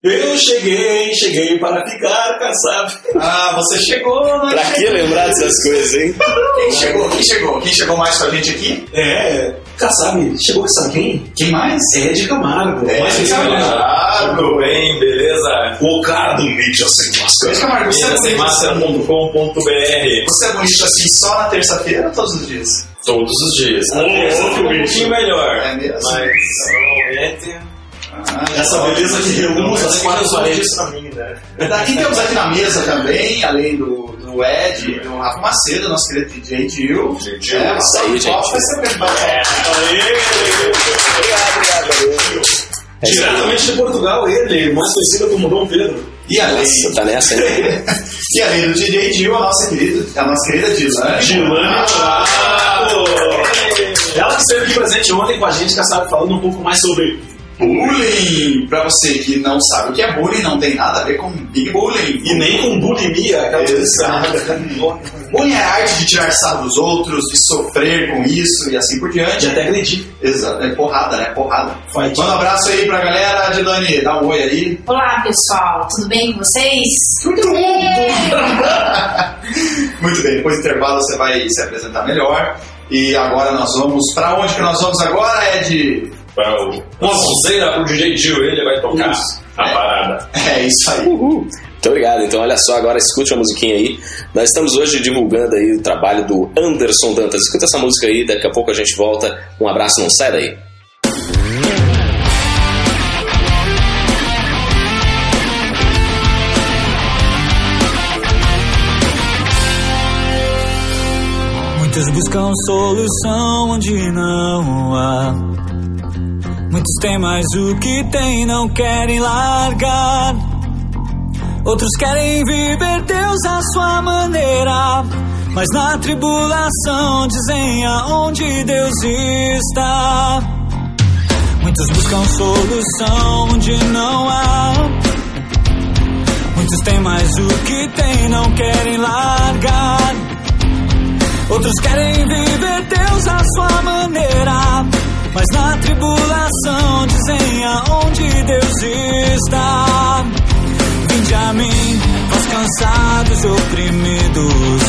Eu cheguei, cheguei para ficar, sabe? Ah, você chegou, né? Pra que lembrar dessas coisas, hein? Quem chegou? Quem chegou? Quem chegou mais com a gente aqui? É, sabe, chegou sabe quem? Quem mais? Ed Camargo. É, Mas Ed Camargo. Bem, beleza? O cara do mídia sem máscara. Ed Camargo, você é assim? Máscara.com.br Você é bonito assim só na terça-feira ou todos os dias? Todos os dias. Fica um pouquinho melhor. É mesmo? Mas normalmente. Ah, Essa beleza que reúne as quatro paredes. né? Daqui temos aqui na mesa também, além do, do Ed do Rafa Macedo, nosso querido DJ Gil. Gil. É, Isso aí, gente. Vai ser bem. É isso aí. Diretamente de Portugal, ele, mais conhecido como Dom Pedro. E além, Nossa, tá nessa, hein? e além do DJ Gil, a nossa querida, a nossa querida Dilane. Dilane Chato. Ela que esteve aqui presente ontem com a gente, que sabe, falando um pouco mais sobre Bullying! Pra você que não sabe o que é bullying, não tem nada a ver com big bullying. E nem com bulimia, aquela Exato. Bullying é a arte de tirar sarro dos outros, de sofrer com isso e assim por De diante. até agredir. Exato, é porrada, né? Porrada. Fight. Manda um abraço aí pra galera, Dilane, dá um oi aí. Olá, pessoal, tudo bem com vocês? Muito Muito bem, depois do intervalo você vai se apresentar melhor. E agora nós vamos. Pra onde que nós vamos agora, Ed? O. Sonzeira pro DJ Gil, ele vai tocar Isso. a É. parada. É isso aí. Uhul. Muito obrigado. Então, olha só, agora escute a musiquinha aí. Nós estamos hoje divulgando aí o trabalho do Anderson Dantas. Escuta essa música aí, daqui a pouco a gente volta. Um abraço, não sai daí. Muitos buscam solução onde não há. Muitos têm mais o que tem, não querem largar. Outros querem viver Deus à sua maneira. Mas na tribulação dizem aonde Deus está. Muitos buscam solução onde não há. Muitos têm mais o que tem, não querem largar. Outros querem viver Deus à sua maneira. Mas na tribulação dizem aonde Deus está. Vinde a mim, vós cansados e oprimidos.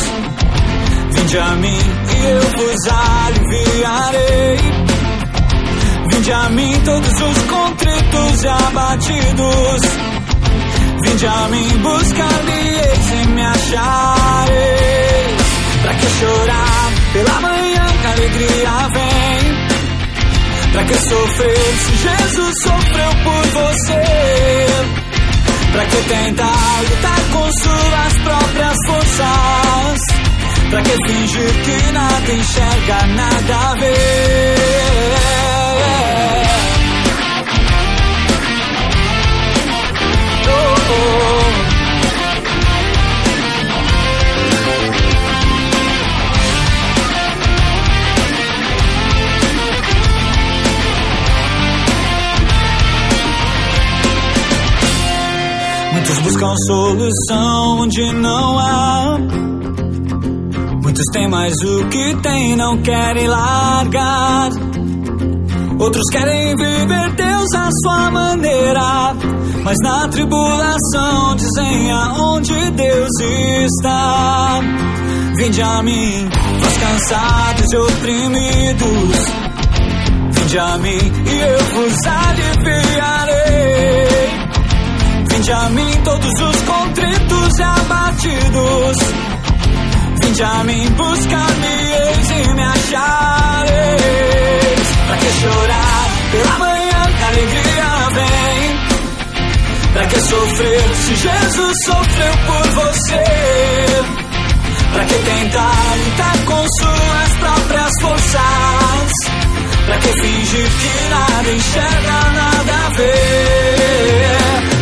Vinde a mim e eu vos aliviarei. Vinde a mim todos os contritos e abatidos. Vinde a mim buscar-me-eis e me achareis. Pra que chorar pela manhã que a alegria vem? Pra que sofrer se Jesus sofreu por você? Pra que tentar lutar com suas próprias forças? Pra que fingir que nada enxerga, nada vê? Oh, Muitos buscam solução onde não há. Muitos têm mais o que tem, não querem largar. Outros querem viver Deus à sua maneira. Mas na tribulação dizem aonde Deus está. Vinde a mim, vós cansados e oprimidos. Vinde a mim e eu vos aliviarei. Vinde a mim todos os contritos e abatidos. Vinde a mim buscar-me-eis e me achareis. Pra que chorar pela manhã que a alegria vem? Pra que sofrer se Jesus sofreu por você? Pra que tentar lutar com suas próprias forças? Pra que fingir que nada enxerga, nada vê?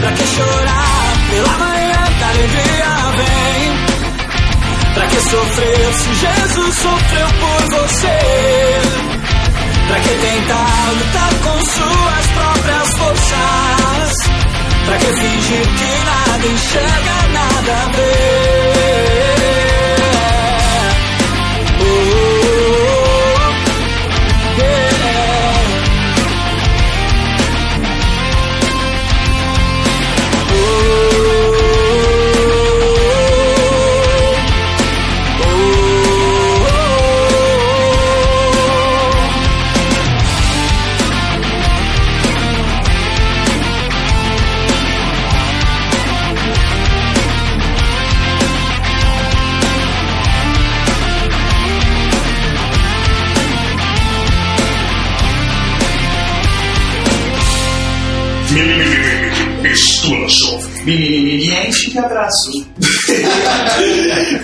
Pra que chorar pela manhã que a alegria vem? Pra que sofrer se Jesus sofreu por você? Pra que tentar lutar com suas próprias forças? Pra que fingir que nada enxerga, nada vê? Mimimiente e abraço.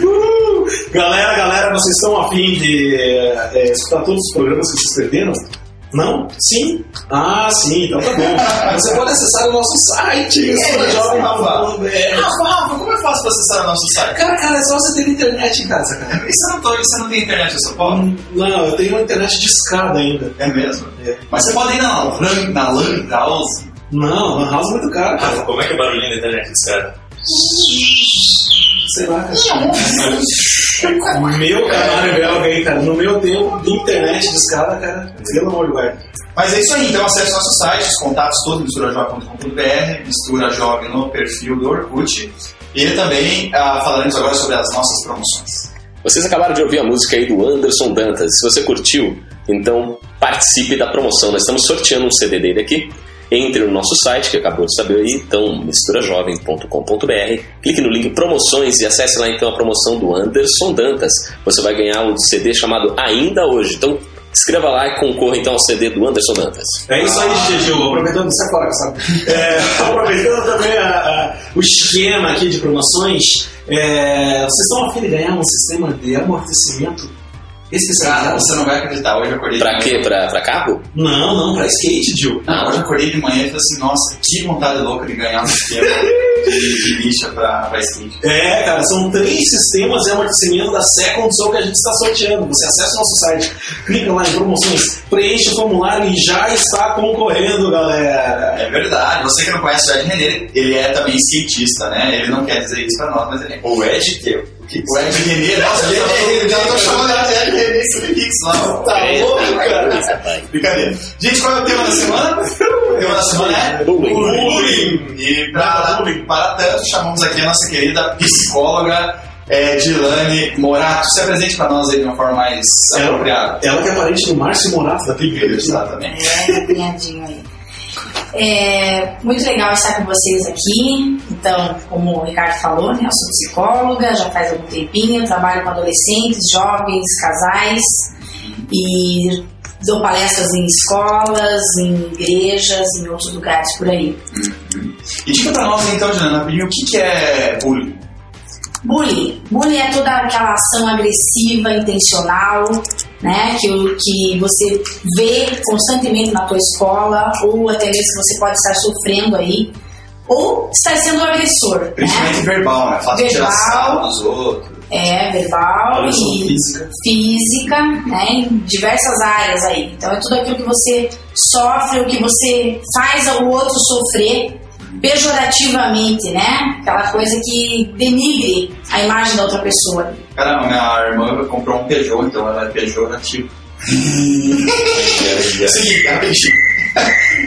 Uh! Galera, galera, vocês estão afim de é, escutar todos os programas que vocês perderam? Não? Sim? Ah, sim, então tá bom. Você pode acessar o nosso site, estourajovem.com.br. Rafa, Rafa, como é fácil pra acessar o nosso site? Cara, cara, é só você ter internet em casa, cara. E você não, tô- você não tem internet em São Paulo? Não, eu tenho uma internet de escada ainda. É mesmo? É. Mas você pode ir na LAN, na LAN House. Não, Lan House é muito caro, cara. Como é que é o barulhinho da internet desse cara? Sei lá, cara. Meu canário belga aí, cara. No meu tempo de internet de escada, cara. Pelo amor de Deus. Mas é isso aí, então acesse nosso site, os contatos todos misturajovem.com.br, Mistura Jovem no perfil do Orkut. E também ah, falaremos agora sobre as nossas promoções. Vocês acabaram de ouvir a música aí do Anderson Dantas. Se você curtiu, então participe da promoção. Nós estamos sorteando um CD dele aqui. Entre no nosso site, que acabou de saber aí, então misturajovem.com.br. Clique no link promoções e acesse lá então a promoção do Anderson Dantas. Você vai ganhar o CD chamado Ainda Hoje. Então escreva lá e concorra então ao CD do Anderson Dantas. É isso aí, Gil. Aproveitando você agora, sabe? É, aproveitando também a- a- o esquema aqui de promoções, é, vocês estão a fim de ganhar um sistema de amortecimento Cara, especializado? você não vai acreditar, hoje eu acordei Pra de quê? manhã. Pra, pra carro? Não, não, pra skate, Gil. Não, hoje eu acordei de manhã e falei assim, nossa, que vontade louca de ganhar um esquema de, de lixa pra, pra skate. É, cara, são três sistemas de amortecimento da Second Soul que a gente está sorteando. Você acessa o nosso site, clica lá em promoções, preenche o formulário e já está concorrendo, galera. É verdade, você que não conhece o Ed René, ele- é também cientista, né? Ele não quer dizer isso pra nós, mas ele é. O Ed que O Ed René, nossa, ele, ele, ele já tô chamando ele de Ed René Fix lá. Tá louco, cara? Brincadeira. Gente, qual é o tema da semana? O tema da semana é Bullying. bullying. E para, para tanto, chamamos aqui a nossa querida psicóloga é, Dilane Morato. Se apresente para nós aí de uma forma mais Ela- apropriada. Ela que é parente do Márcio Morato da Clique Exatamente. É, apanhadinho aí. É muito legal estar com vocês aqui. Então, como o Ricardo falou, né, eu sou psicóloga, já faz algum tempinho, trabalho com adolescentes, jovens, casais e dou palestras em escolas, em igrejas, em outros lugares por aí. E diga para nós então, Abril, o que, que é bullying? Bullying. Bullying é toda aquela ação agressiva, intencional, né? Que, o- que você vê constantemente na tua escola, ou até mesmo que você pode estar sofrendo aí, ou estar sendo o agressor, Principalmente né? verbal, né? Fato tirar Verbal. sarro dos outros. É, verbal e física. física, né? Em diversas áreas aí. Então é tudo aquilo que você sofre, o que você faz ao outro sofrer pejorativamente, né? Aquela coisa que denigre a imagem da outra pessoa. Caramba, minha irmã comprou um Peugeot, então ela é pejorativo. Seguinte, rapidinho.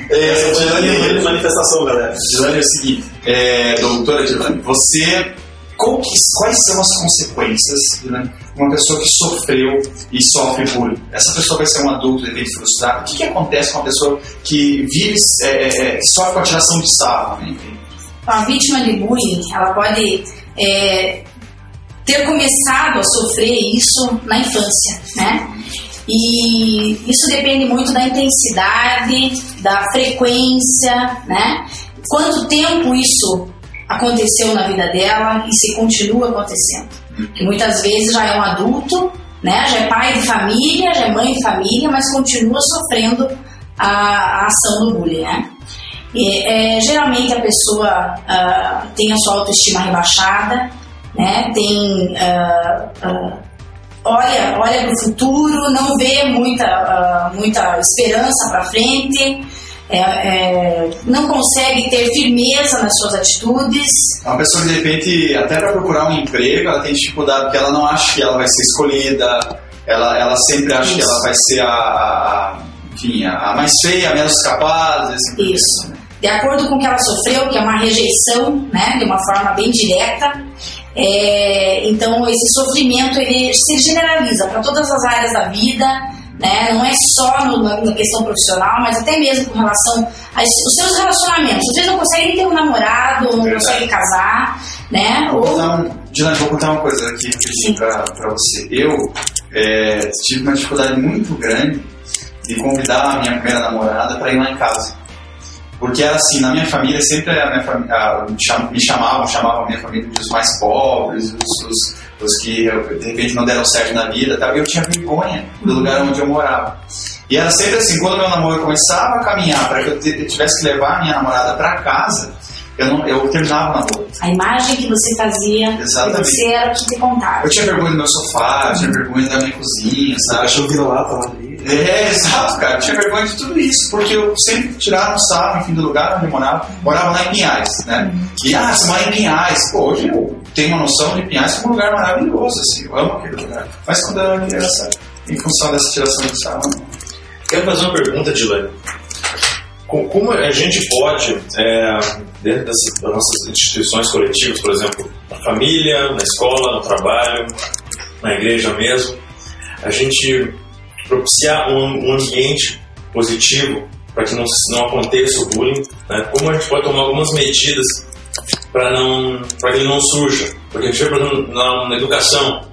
É, Dilane, manifestação, galera. Dilane, é o seguinte, é, doutora Dilane, você, qual que- quais são as consequências Dilane, de uma pessoa que sofreu e sofre bullying? Essa pessoa vai ser um adulto de repente frustrado. O que, que acontece com uma pessoa que vive, é, é, é, sofre com a tiração de sarro? né? A vítima de bullying, ela pode é, ter começado a sofrer isso na infância, né? E isso depende muito da intensidade, da frequência, né? Quanto tempo isso aconteceu na vida dela e se continua acontecendo. Que muitas vezes já é um adulto, né? Já é pai de família, já é mãe de família, mas continua sofrendo a, a ação do bullying, né? E, é, geralmente a pessoa ah, tem a sua autoestima rebaixada, né? Tem ah, ah, olha olha para o futuro, não vê muita muita esperança para frente, é, é, não consegue ter firmeza nas suas atitudes, É uma pessoa que de repente, até para procurar um emprego, ela tem dificuldade porque ela não acha que ela vai ser escolhida, ela, ela sempre acha que Isso. ela vai ser a, a- enfim, a, mais feia, a menos capaz. Assim. Isso. De acordo com o que ela sofreu, que é uma rejeição, né, de uma forma bem direta, é, então esse sofrimento ele se generaliza para todas as áreas da vida, né, não é só no- na, questão profissional, mas até mesmo com relação aos os seus relacionamentos. Às vezes não consegue nem ter um namorado, não Verdade. consegue casar, né, Vou ou contar um, Dilane, vou contar uma coisa aqui para você. Eu é, tive uma dificuldade muito grande de convidar a minha primeira namorada para ir lá em casa. Porque era assim, na minha família sempre a minha família, a- me cham- me chamavam, chamavam a minha família de os mais pobres, os, os- os que de repente não deram certo na vida tal, e eu tinha vergonha do lugar onde eu morava. E era sempre assim, quando meu namoro começava a caminhar para que eu tivesse que levar a minha namorada para casa, eu, não, eu terminava o namoro. A imagem que você fazia, Exatamente. que você era o que te contava. Eu tinha vergonha do meu sofá, eu tinha vergonha da minha cozinha, O sabe? cachorro vira lá, tá lá ali. É, exato, cara. Eu tinha vergonha de tudo isso, porque eu sempre tirava um sarro, enfim, do lugar onde eu morava. Morava lá em Pinhais, né? E, ah, você mora em Pinhais. Pô, hoje eu tenho uma noção de Pinhais como um lugar maravilhoso, assim. Eu amo aquele lugar. Mas quando eu era criança, em função dessa tiração de sarro, não. Quero fazer uma pergunta, Dilane. Co- Como a gente pode, é, dentro das, das nossas instituições coletivas, por exemplo, na família, na escola, no trabalho, na igreja mesmo, a gente propiciar um, um ambiente positivo para que não, não aconteça o bullying? Né? Como a gente pode tomar algumas medidas para que ele não surja? Porque a gente vê, por exemplo, na, na educação,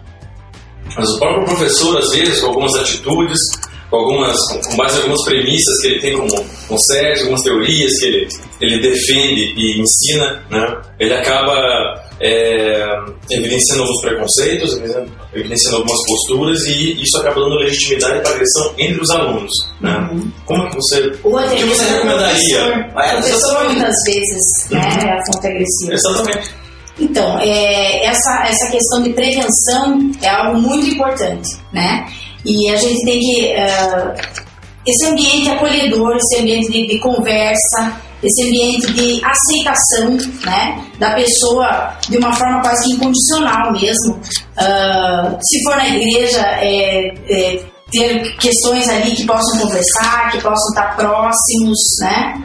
mas o próprio professor, às vezes, com algumas atitudes, com, algumas, com base em algumas premissas que ele tem como, com sérios, algumas teorias que ele, ele defende e ensina, né? ele acaba é, evidenciando alguns preconceitos, evidenciando- algumas posturas e isso acaba dando legitimidade para agressão entre os alunos. Né? Como que você, Ou o que você recomendaria? professor, É, o professor muitas vezes né, é a fonte agressiva. Exatamente. Então, é, essa, essa questão de prevenção é algo muito importante, né? E a gente tem que. eh, esse ambiente acolhedor, esse ambiente de, de conversa, esse ambiente de aceitação, né? Da pessoa de uma forma quase que incondicional mesmo. Ah, se for na igreja, é, é, ter questões ali que possam conversar, que possam estar próximos, né?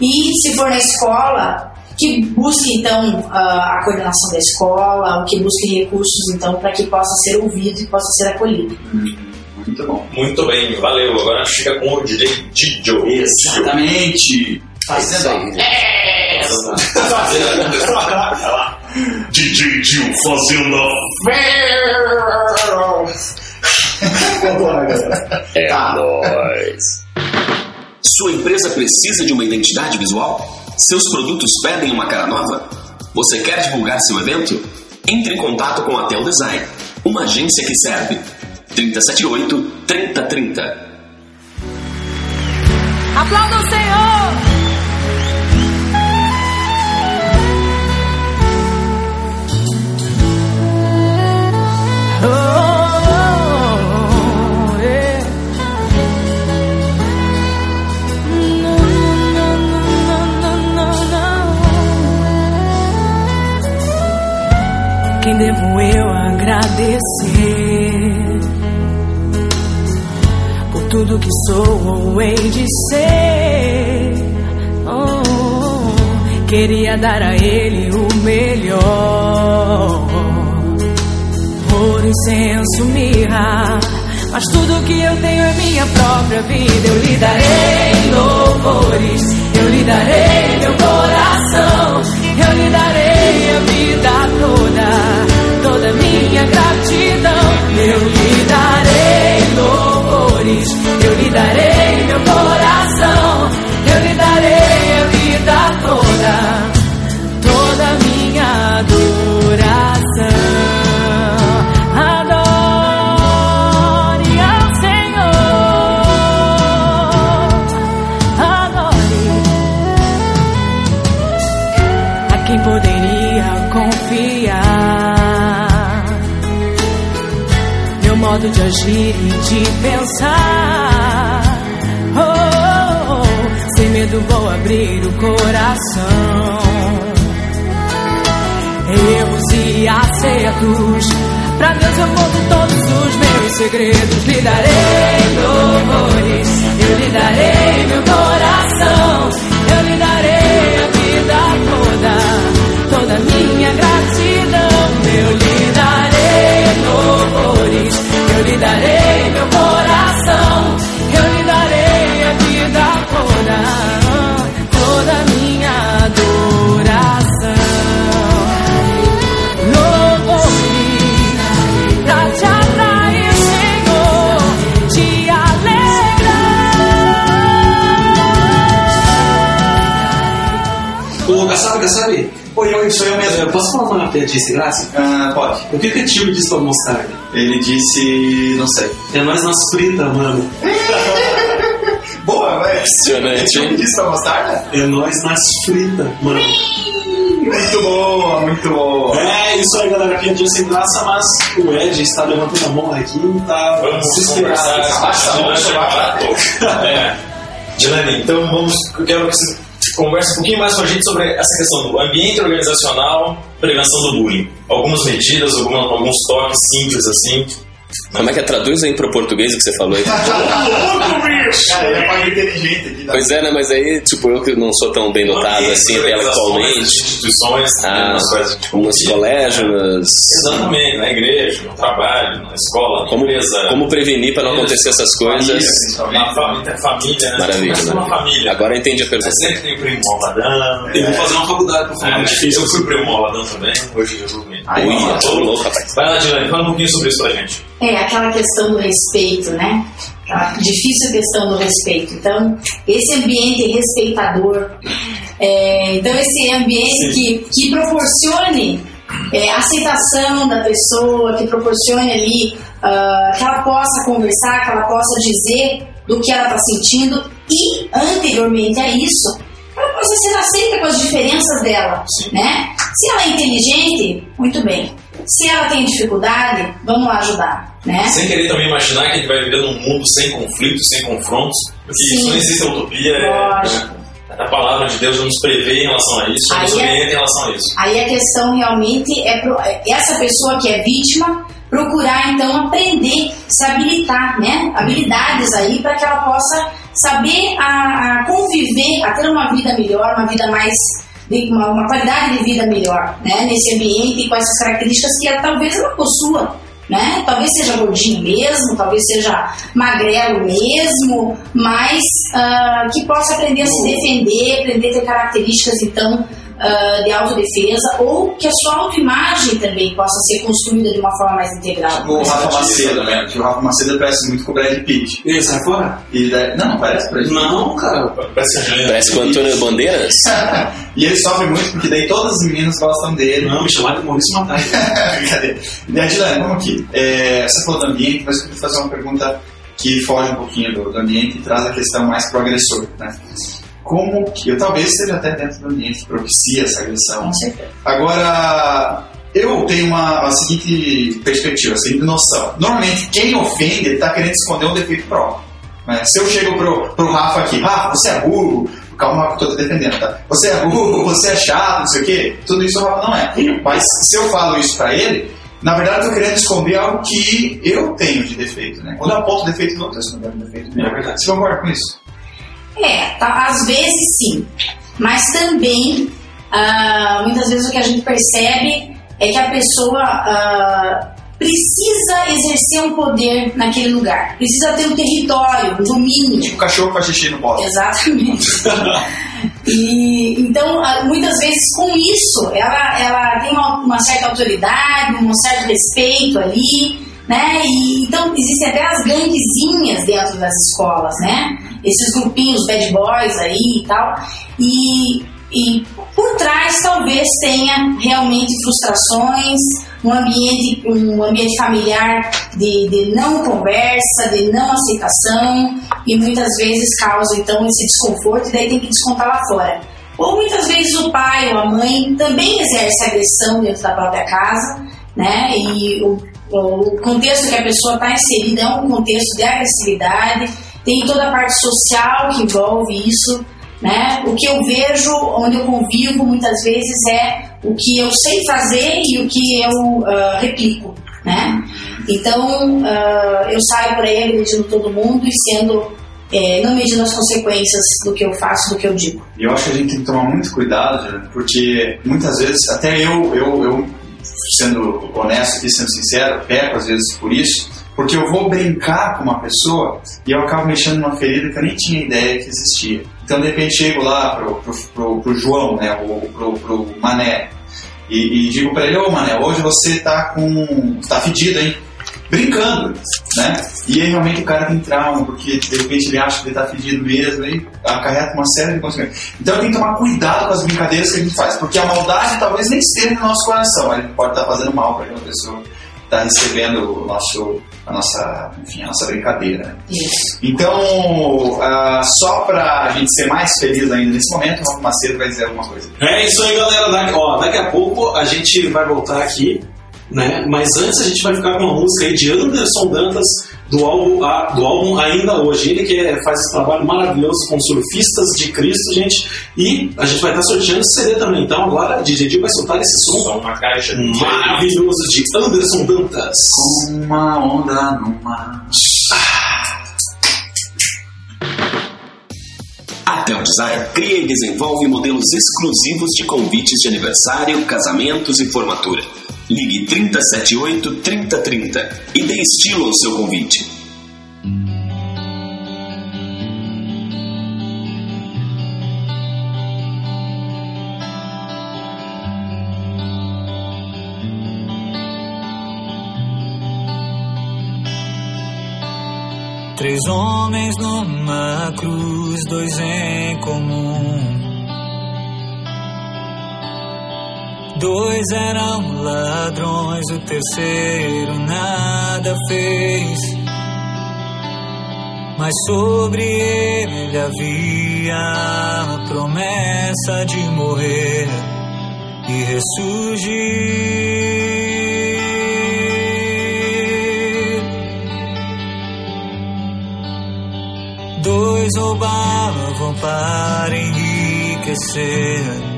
E se for na escola, que busque então a coordenação da escola, que busque recursos então para que possa ser ouvido e possa ser acolhido. Muito bom. Muito bem, valeu. Agora fica com o DJ Tijo. Exatamente. Isso aí. DJ Tio fazendo a É Tá. nóis. Sua empresa precisa de uma identidade visual? Seus produtos pedem uma cara nova? Você quer divulgar seu evento? Entre em contato com a Tel Design, uma agência que serve. 378 3030 Aplauda o Senhor! Oh. Quem devo eu agradecer? Tudo que sou ou hei de ser. Oh, queria dar a ele o melhor. Por incenso, mirra. Mas tudo que eu tenho é minha própria vida. Eu lhe darei louvores. Eu lhe darei meu coração. Eu lhe darei a vida toda. Toda minha gratidão. Eu lhe darei louvores. Eu lhe darei meu coração. Poderia confiar. Meu modo de agir e de pensar. Oh, oh, oh, sem medo vou abrir o coração erros e acertos. Pra Deus eu conto todos os meus segredos. Lhe darei louvores, eu lhe darei meu coração. Eu lhe darei a vida toda, toda minha gratidão. Eu lhe darei louvores, eu lhe darei meu Oi. Oi, oi, sou eu mesmo. Eu posso falar uma piadinha sem graça? Ah, pode. O que, que o tio disse pra mostarda? Ele disse. não sei. É nós nas fritas, mano. Boa, vai. Impressionante, hein? Ele disse pra mostarda? É nós nas fritas, mano. Muito boa, muito boa. É, isso aí, galera. Piadinha sem graça, mas o Ed está levantando a mão aqui e tá Vamos desesperado. Abaixa a mão. É. Dilane, então vamos. Eu quero que você converse um pouquinho mais com a gente sobre essa questão do ambiente organizacional, prevenção do bullying. Algumas medidas, alguns toques simples assim. Como é que é? Traduz aí pro português o que você falou aí. Cara, é inteligente aqui. Pois é, né? Mas aí, tipo, eu que não sou tão bem dotado assim intelectualmente. Instituições, Ah, nas quais a gente como nos colégios, nas... Exatamente, na igreja, no trabalho, na escola, na Como, empresa. como prevenir para não acontecer essas Família, coisas. na família, família né? Maravilha, uma maravilha. família. Agora eu entendi a pergunta. sempre tem o primo malvadão. Eu vou fazer uma faculdade É, de física. eu fui primo malvadão também, hoje eu vou Ui, tô louco, rapaz. Vai lá, Dilane, fala um pouquinho sobre isso pra gente. É, aquela questão do respeito, né? Aquela difícil questão do respeito. Então, esse ambiente respeitador, é, então esse ambiente que, que proporcione é, aceitação da pessoa, que proporcione ali ah, que ela possa conversar, que ela possa dizer do que ela está sentindo e, anteriormente a isso, ela possa ser aceita com as diferenças dela, né? Se ela é inteligente, muito bem. Se ela tem dificuldade, vamos lá ajudar, né? Sem querer também imaginar que a gente vai viver num mundo sem conflitos, sem confrontos, porque Sim. isso não existe utopia. é- Lógico. é- a palavra de Deus nos prevê em relação a isso, nos Aí é- orienta em relação a isso. Aí a questão realmente é pro- é essa pessoa que é vítima procurar então aprender, se habilitar, né? Habilidades aí para que ela possa saber a, a conviver, a ter uma vida melhor, uma vida mais de- uma, uma qualidade de vida melhor, né? Nesse ambiente com essas características que ela, talvez ela possua. Né? Talvez seja gordinho mesmo, talvez seja magrelo mesmo, mas ah, que possa aprender a se defender, aprender a ter características então ah, de autodefesa, ou que a sua autoimagem também possa ser construída de uma forma mais integral. O Rafa Macedo, né? Que o Rafa Macedo parece muito com o Brad Pitt. Ih, sai fora? E daí- não, não parece Brad Pitt. Não, cara. Parece Dilane Parece com o Antônio Bandeiras. e ele sofre muito porque daí todas as meninas gostam dele. Não, me chamaram de Maurício Matai. Brincadeira. E a Dilane, vamos aqui. É, você falou do ambiente, mas eu queria fazer uma pergunta que foge um pouquinho do, do ambiente e traz a questão mais pro agressor, né? Como que, eu talvez esteja até dentro do ambiente que propicia essa agressão. Com certeza. Agora, eu tenho uma, a seguinte perspectiva, a seguinte noção. Normalmente, quem ofende está querendo esconder um defeito próprio. né? Se eu chego pro, pro Rafa aqui, Rafa, você é burro, calma, eu tô defendendo, tá? Você é burro, você é chato, não sei o quê, tudo isso o Rafa não é. Mas se eu falo isso pra ele, na verdade eu tô querendo esconder algo que eu tenho de defeito, né? Quando eu aponto defeito do outro, eu escondendo um defeito meu. É verdade. Você concorda com isso? É, tá, às vezes sim, mas também ah, muitas vezes o que a gente percebe é que a pessoa ah, precisa exercer um poder naquele lugar, precisa ter um território, um domínio. Tipo cachorro faz xixi no bola. Exatamente. e então, ah, muitas vezes com isso, ela, ela tem uma, uma certa autoridade, um certo respeito ali, né? E, então, existem até as ganguezinhas dentro das escolas, né? Esses grupinhos bad boys aí e tal. E, e por trás talvez tenha realmente frustrações, um ambiente, um ambiente familiar de, de não conversa, de não aceitação e muitas vezes causa então esse desconforto e daí tem que descontar lá fora. Ou muitas vezes o pai ou a mãe também exerce agressão dentro da própria casa, né? E o, o contexto que a pessoa está inserida é um contexto de agressividade, tem toda a parte social que envolve isso, né? O que eu vejo, onde eu convivo, muitas vezes é o que eu sei fazer e o que eu ah, replico, né? Então, ah, eu saio por aí agredindo todo mundo e sendo, eh, não medindo as consequências do que eu faço, do que eu digo. E eu acho que a gente tem que tomar muito cuidado, porque muitas vezes, até eu, eu, eu sendo honesto aqui, sendo sincero, peco às vezes por isso, porque eu vou brincar com uma pessoa e eu acabo mexendo numa ferida que eu nem tinha ideia que existia. Então, de repente, chego lá pro, pro, pro, pro João, né, ou pro, pro Mané, e, e digo pra ele, ô Mané, hoje você tá com... tá fedido, hein? Brincando, né? E aí realmente o cara tem trauma, porque de repente ele acha que ele tá fedido mesmo, e acarreta uma série de consequências. Então tem que tomar cuidado com as brincadeiras que a gente faz, porque a maldade talvez nem esteja no nosso coração, a gente pode estar fazendo mal para aquela pessoa que está recebendo o nosso, a nossa, enfim, a nossa brincadeira. né? Isso. Então, ah, só para a gente ser mais feliz ainda nesse momento, o Rafa Macedo vai dizer alguma coisa. É isso aí, galera. Daqui, ó, daqui a pouco a gente vai voltar aqui, né? Mas antes a gente vai ficar com uma música aí de Anderson Dantas do álbum, a- do álbum Ainda Hoje. Ele que é- faz esse trabalho maravilhoso com surfistas de Cristo, gente. E a gente vai estar sorteando esse CD também. Então agora a DJ Dio vai soltar esse som Só uma caixa. maravilhoso de Anderson Dantas. Uma onda no mar. A Tel Design cria e desenvolve modelos exclusivos de convites de aniversário, casamentos e formatura. Ligue 378 3030 e dê estilo ao seu convite. Três homens numa cruz, dois em comum. Dois eram ladrões, o terceiro nada fez. Mas sobre ele havia a promessa de morrer e ressurgir. Dois roubavam para enriquecer.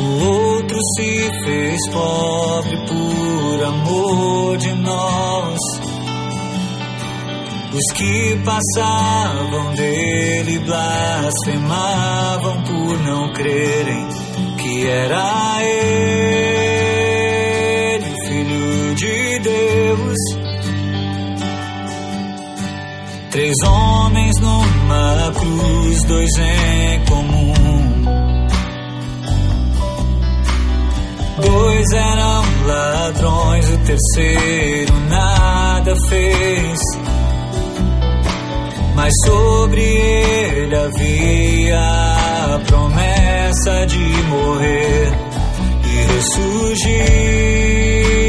O outro se fez pobre por amor de nós. Os que passavam dele blasfemavam por não crerem que era ele, o filho de Deus. Três homens numa cruz, dois em comum. Dois eram ladrões, o terceiro nada fez. Mas sobre ele havia a promessa de morrer e ressurgir.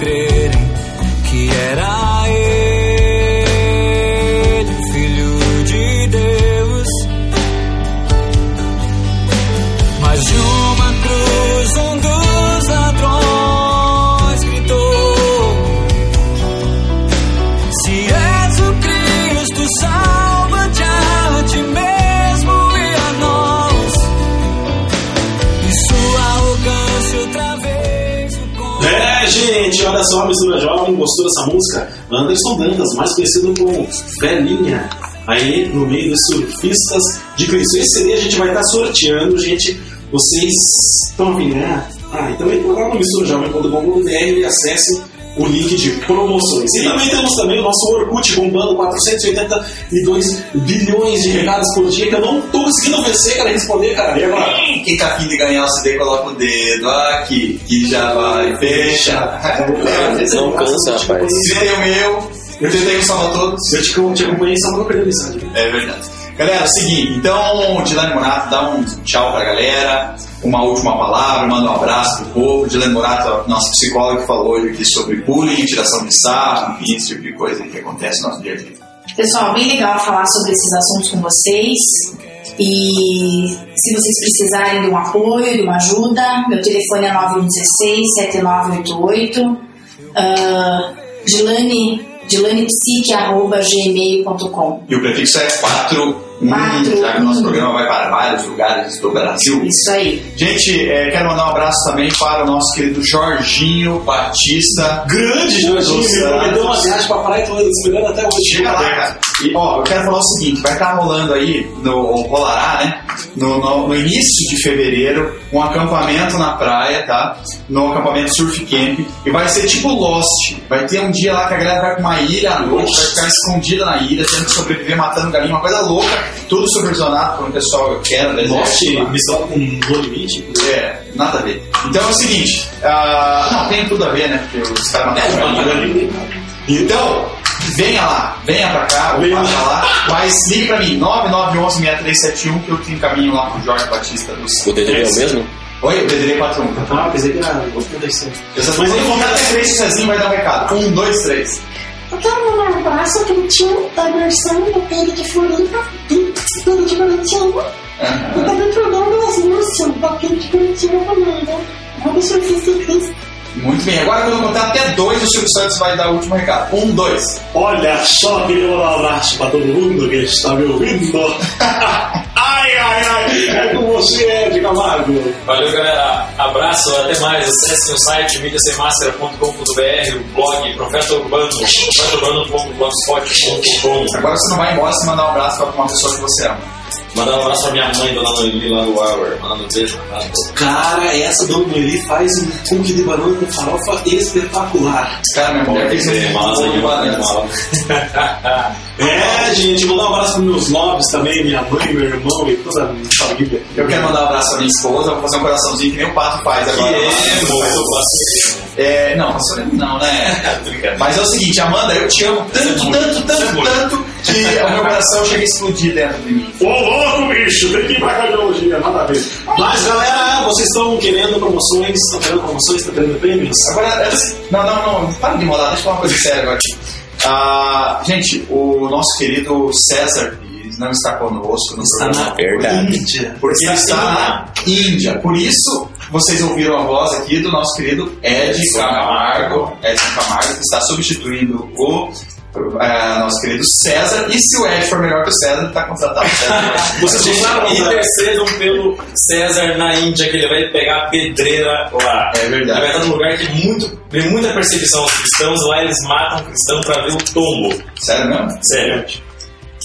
Por Dantas, mais conhecido como Velhinha, aí no meio dos surfistas de Cristo. Esse CD a gente vai estar sorteando, gente. Vocês estão a ganhar? Ah, e também lá no misturajovem.com.br e acessem o link de promoções. E também temos também o nosso Orkut bombando 482 bilhões de recados por dia que eu não tô conseguindo vencer, cara, responder, cara. E agora? Quem tá afim de ganhar o CD, coloca o dedo aqui, que já vai fechar. É, Não cansa, rapaz. Tirei o meu, eu tentei um salva todos. Eu te, te acompanhei só pra perder mensagem. É verdade. Galera, é o seguinte, então, Dilane Morato, dá um tchau pra galera, uma última palavra, manda um abraço pro povo. Dilane Morato, nossa psicóloga, que falou hoje aqui sobre bullying, tiração de sarro, enfim, esse tipo de coisa que acontece no nosso dia a dia. Pessoal, bem legal falar sobre esses assuntos com vocês. E se vocês precisarem de um apoio, de uma ajuda, meu telefone é 9116-7988. Uh, Dilane, dilanepsique.gmail.com E o prefixo é Quatro. Já que o nosso programa vai para vários lugares do Brasil. Isso aí. Gente, é, quero mandar um abraço também para o nosso querido Jorginho Batista. Grande Jorginho, me prometeu uma viagem pra praia, tô esperando até hoje. Chega lá, cara. E, ó, eu quero falar o seguinte, vai estar rolando aí, no, rolará, né? No, no- no início de fevereiro, um acampamento na praia, tá? No acampamento Surf Camp. E vai ser tipo Lost. Vai ter um dia lá que a galera vai pra uma ilha à noite, vai ficar escondida na ilha, tendo que sobreviver matando galinha, uma coisa louca. Tudo supervisionado por um pessoal que era exército lá. missão com no limite. É, nada a ver. Então é o seguinte, ah, não, tem tudo a ver, né? Porque os caras É, mataram galinha. Então, venha lá, venha pra cá, ou Venha passa lá, mas ligue pra mim, 9911-6371, que eu te encaminho lá pro Jorge Batista dos. O DDD é o mesmo? Oi, o DDD 41. Ah, pensei que era 87. Mas ele contar até três, o Cezinho vai dar um recado. Um, dois, três. Eu quero mandar um abraço pro tio Emerson do Pedro de Floripa, do Pedro de Curitiba, e também pro Douglas Lúcio, do Pedro de Curitiba também, né? Vamos surfista e Cristo. Muito bem, agora quando eu contar até dois, o Silvio Santos vai dar o último recado. Um, dois. Olha só, queria mandar um abraço pra todo mundo que está me ouvindo. ai, ai, ai, é com você, Ed Camargo. Valeu, galera. Abraço, até mais. Acesse o site mídiasemáscara.com.br, o blog Profeta Urbano, profetaurbano.blogspot.com. Agora você não vai embora se mandar um abraço pra uma pessoa que você ama. Mandar um abraço pra minha mãe, dona Noeli, lá do Hour. Mandando um beijo na casa. Cara, essa Dona Noeli faz um cookie de banana com farofa espetacular. Cara, minha mulher fez um bolo de banana. É, gente, mandar um abraço pros meus lobbies também, minha mãe, meu irmão e toda a minha família. Eu quero mandar um abraço pra minha esposa, vou fazer um coraçãozinho que nem o Pato faz agora. É, não, pastor não, né? Mas é o seguinte, Amanda, eu te amo tanto, tanto, tanto, tanto, que o meu coração chega a explodir dentro de mim. Ô louco, bicho, tem que ir pra cardiologia, nada a ver. Mas galera, vocês estão querendo promoções, estão querendo promoções, estão querendo prêmios? Agora, não, não, não, para de enrolar, deixa eu falar uma coisa séria agora. Ah, gente, o nosso querido César Pires não está conosco no Está programa. na Verdade. Índia. Porque ele está na Índia. Por isso, vocês ouviram a voz aqui do nosso querido Ed Camargo. Ed Camargo, que está substituindo o eh, nosso querido César. E se o Ed for melhor que o César, ele está contratado. Vocês E intercedam pelo César na Índia, que ele vai pegar a pedreira lá. É verdade. Ele vai estar num lugar que muito, tem muita perseguição aos cristãos, lá eles matam cristão pra ver o tombo. Sério mesmo? Sério.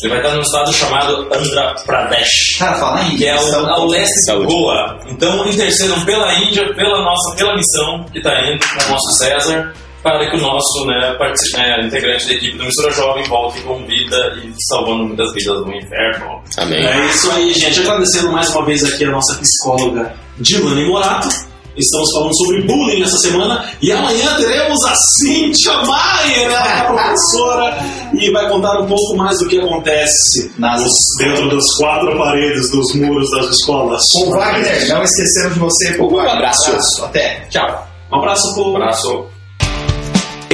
Ele vai estar num estado chamado Andhra Pradesh. Cara, fala Índia. que é ao, ao leste de. Goa. Então intercedam pela Índia, pela nossa, pela missão que está indo com o nosso César, para que o nosso né, né, integrante da equipe do Mistura Jovem volte com vida e salvando muitas vidas do inferno. Amém. É isso aí, gente. Agradecendo mais uma vez aqui a nossa psicóloga Dilane Morato. Estamos falando sobre bullying essa semana e amanhã teremos a Cíntia Maier, ela é a professora, e vai contar um pouco mais do que acontece Nas dentro das quatro paredes dos muros das escolas. O Wagner, não esqueceram de você. Um abraço. Até. Tchau. Um abraço, povo. Abraço.